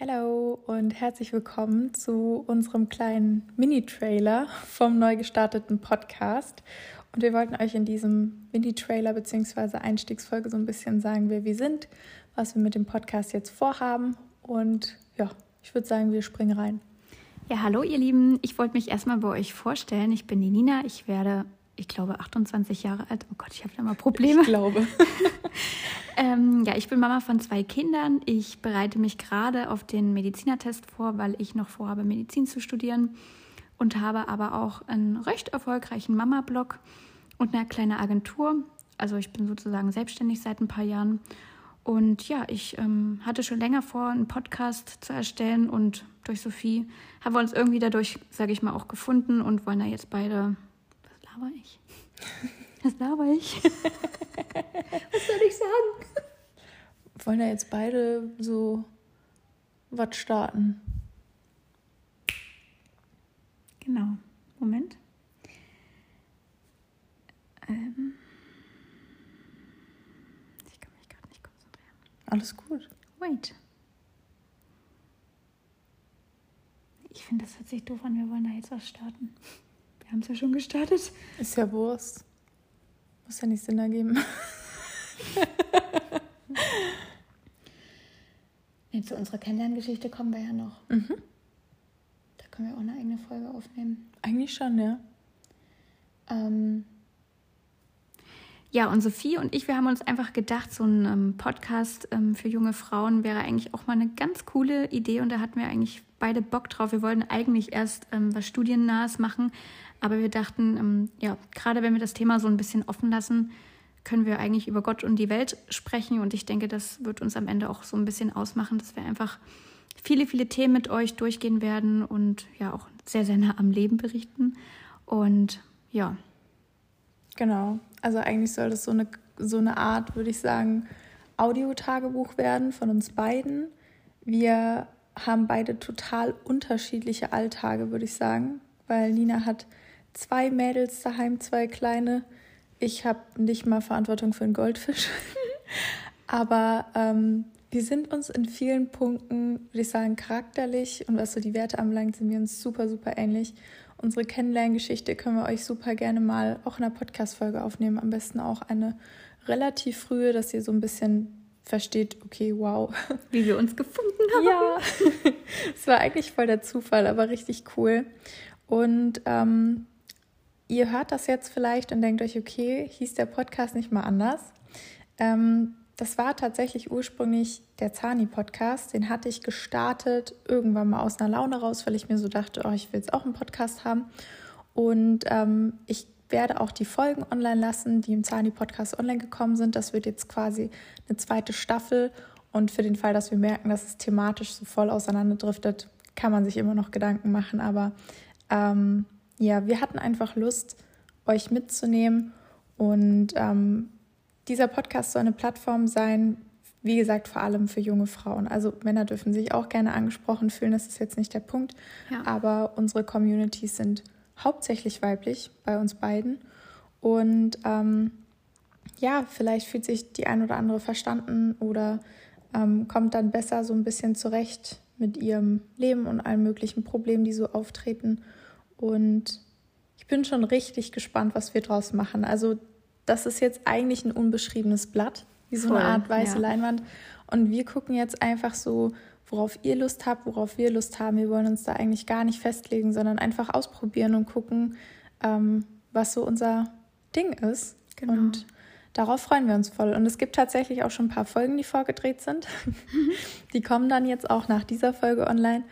Hallo und herzlich willkommen zu unserem kleinen Mini-Trailer vom neu gestarteten Podcast. Und wir wollten euch in diesem Mini-Trailer bzw. Einstiegsfolge so ein bisschen sagen, wer wir sind, was wir mit dem Podcast jetzt vorhaben. Und ja, ich würde sagen, wir springen rein. Ja, hallo ihr Lieben. Ich wollte mich erstmal bei euch vorstellen. Ich bin die Nina. Ich werde, ich glaube, 28 Jahre alt. Oh Gott, ich habe da mal Probleme. Ich glaube. ähm, ja, ich bin Mama von zwei Kindern. Ich bereite mich gerade auf den Medizinertest vor, weil ich noch vorhabe, Medizin zu studieren und habe aber auch einen recht erfolgreichen Mama-Blog und eine kleine Agentur. Also ich bin sozusagen selbstständig seit ein paar Jahren. Und ja, ich ähm, hatte schon länger vor, einen Podcast zu erstellen und durch Sophie haben wir uns irgendwie dadurch, sage ich mal, auch gefunden und wollen da jetzt beide. Laber ich? Was laber ich? was soll ich sagen? Wollen da jetzt beide so was starten? Genau. Moment. Ähm. Ich kann mich gerade nicht konzentrieren. Alles gut. Wait. Ich finde, das hört sich doof an. Wir wollen da jetzt was starten. Wir haben es ja schon gestartet. Ist ja Wurst. Muss ja nicht Sinn ergeben. nee, zu unserer Kennenlerngeschichte kommen wir ja noch. Mhm. Da können wir auch eine eigene Folge aufnehmen. Eigentlich schon, ja. Ähm, ja, und Sophie und ich, wir haben uns einfach gedacht, so ein ähm, Podcast ähm, für junge Frauen wäre eigentlich auch mal eine ganz coole Idee und da hatten wir eigentlich beide Bock drauf. Wir wollten eigentlich erst ähm, was Studiennahes machen, aber wir dachten, ähm, ja, gerade wenn wir das Thema so ein bisschen offen lassen, können wir eigentlich über Gott und die Welt sprechen und ich denke, das wird uns am Ende auch so ein bisschen ausmachen, dass wir einfach viele, viele Themen mit euch durchgehen werden und ja auch sehr, sehr nah am Leben berichten. Und ja. Genau. Also eigentlich soll das so eine, so eine Art, würde ich sagen, Audiotagebuch werden von uns beiden. Wir haben beide total unterschiedliche Alltage, würde ich sagen, weil Nina hat zwei Mädels daheim, zwei kleine. Ich habe nicht mal Verantwortung für einen Goldfisch. Aber ähm, wir sind uns in vielen Punkten, würde ich sagen, charakterlich und was so die Werte anbelangt, sind wir uns super, super ähnlich. Unsere Kennenlerngeschichte können wir euch super gerne mal auch in einer Podcast-Folge aufnehmen. Am besten auch eine relativ frühe, dass ihr so ein bisschen versteht, okay, wow. Wie wir uns gefunden haben. Ja, es war eigentlich voll der Zufall, aber richtig cool. Und ähm, ihr hört das jetzt vielleicht und denkt euch, okay, hieß der Podcast nicht mal anders. Ähm, das war tatsächlich ursprünglich der Zani-Podcast. Den hatte ich gestartet, irgendwann mal aus einer Laune raus, weil ich mir so dachte, oh, ich will jetzt auch einen Podcast haben. Und ähm, ich werde auch die Folgen online lassen, die im Zani-Podcast online gekommen sind. Das wird jetzt quasi eine zweite Staffel. Und für den Fall, dass wir merken, dass es thematisch so voll auseinanderdriftet, kann man sich immer noch Gedanken machen. Aber ähm, ja, wir hatten einfach Lust, euch mitzunehmen und ähm, dieser Podcast soll eine Plattform sein, wie gesagt, vor allem für junge Frauen. Also Männer dürfen sich auch gerne angesprochen fühlen, das ist jetzt nicht der Punkt. Ja. Aber unsere Communities sind hauptsächlich weiblich bei uns beiden. Und ähm, ja, vielleicht fühlt sich die ein oder andere verstanden oder ähm, kommt dann besser so ein bisschen zurecht mit ihrem Leben und allen möglichen Problemen, die so auftreten. Und ich bin schon richtig gespannt, was wir draus machen. Also das ist jetzt eigentlich ein unbeschriebenes Blatt, wie so Voll, eine Art weiße ja. Leinwand. Und wir gucken jetzt einfach so, worauf ihr Lust habt, worauf wir Lust haben. Wir wollen uns da eigentlich gar nicht festlegen, sondern einfach ausprobieren und gucken, ähm, was so unser Ding ist. Genau. Und darauf freuen wir uns voll. Und es gibt tatsächlich auch schon ein paar Folgen, die vorgedreht sind. die kommen dann jetzt auch nach dieser Folge online.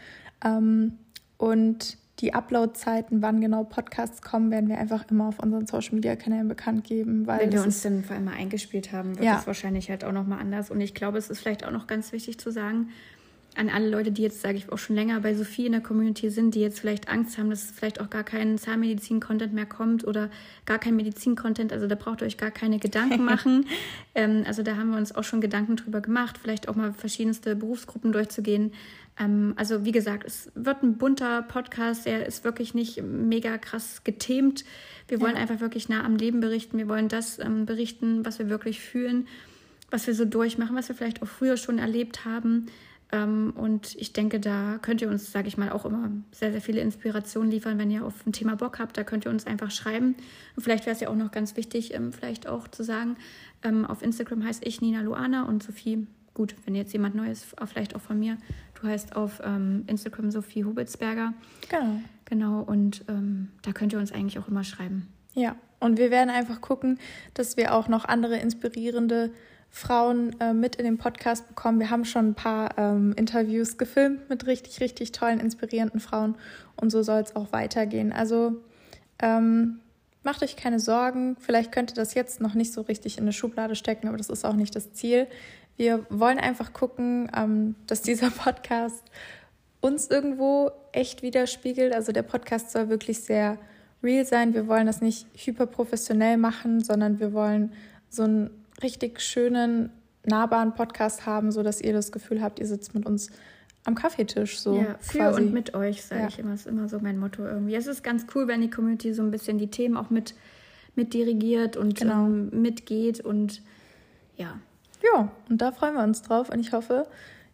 Ähm, und die Upload-Zeiten, wann genau Podcasts kommen, werden wir einfach immer auf unseren Social-Media-Kanälen bekannt geben. Weil Wenn wir uns dann vor allem mal eingespielt haben, wird ja. das wahrscheinlich halt auch nochmal anders. Und ich glaube, es ist vielleicht auch noch ganz wichtig zu sagen, an alle Leute, die jetzt, sage ich auch schon länger bei Sophie in der Community sind, die jetzt vielleicht Angst haben, dass vielleicht auch gar kein Zahnmedizin-Content mehr kommt oder gar kein Medizin-Content. Also da braucht ihr euch gar keine Gedanken machen. ähm, also da haben wir uns auch schon Gedanken drüber gemacht, vielleicht auch mal verschiedenste Berufsgruppen durchzugehen. Ähm, also wie gesagt, es wird ein bunter Podcast, er ist wirklich nicht mega krass gethemt. Wir wollen ja. einfach wirklich nah am Leben berichten. Wir wollen das ähm, berichten, was wir wirklich fühlen, was wir so durchmachen, was wir vielleicht auch früher schon erlebt haben. Ähm, und ich denke, da könnt ihr uns, sage ich mal, auch immer sehr, sehr viele Inspirationen liefern, wenn ihr auf ein Thema Bock habt. Da könnt ihr uns einfach schreiben. Und vielleicht wäre es ja auch noch ganz wichtig, ähm, vielleicht auch zu sagen, ähm, auf Instagram heißt ich Nina Luana und Sophie. Gut, wenn jetzt jemand Neues, vielleicht auch von mir, du heißt auf Instagram Sophie Hubitzberger. Genau. Genau, und ähm, da könnt ihr uns eigentlich auch immer schreiben. Ja, und wir werden einfach gucken, dass wir auch noch andere inspirierende Frauen äh, mit in den Podcast bekommen. Wir haben schon ein paar ähm, Interviews gefilmt mit richtig, richtig tollen, inspirierenden Frauen und so soll es auch weitergehen. Also ähm, macht euch keine Sorgen. Vielleicht könnt ihr das jetzt noch nicht so richtig in eine Schublade stecken, aber das ist auch nicht das Ziel. Wir wollen einfach gucken, ähm, dass dieser Podcast uns irgendwo echt widerspiegelt. Also der Podcast soll wirklich sehr real sein. Wir wollen das nicht hyperprofessionell machen, sondern wir wollen so einen richtig schönen, nahbaren Podcast haben, sodass ihr das Gefühl habt, ihr sitzt mit uns am Kaffeetisch so. Ja, für quasi. und mit euch, sage ja. ich immer. Das ist immer so mein Motto irgendwie. Es ist ganz cool, wenn die Community so ein bisschen die Themen auch mit, mit dirigiert und genau. ähm, mitgeht und ja. Ja, und da freuen wir uns drauf und ich hoffe,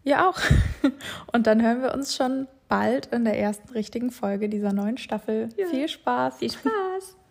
ihr auch. und dann hören wir uns schon bald in der ersten richtigen Folge dieser neuen Staffel. Ja. Viel Spaß. Viel Spaß.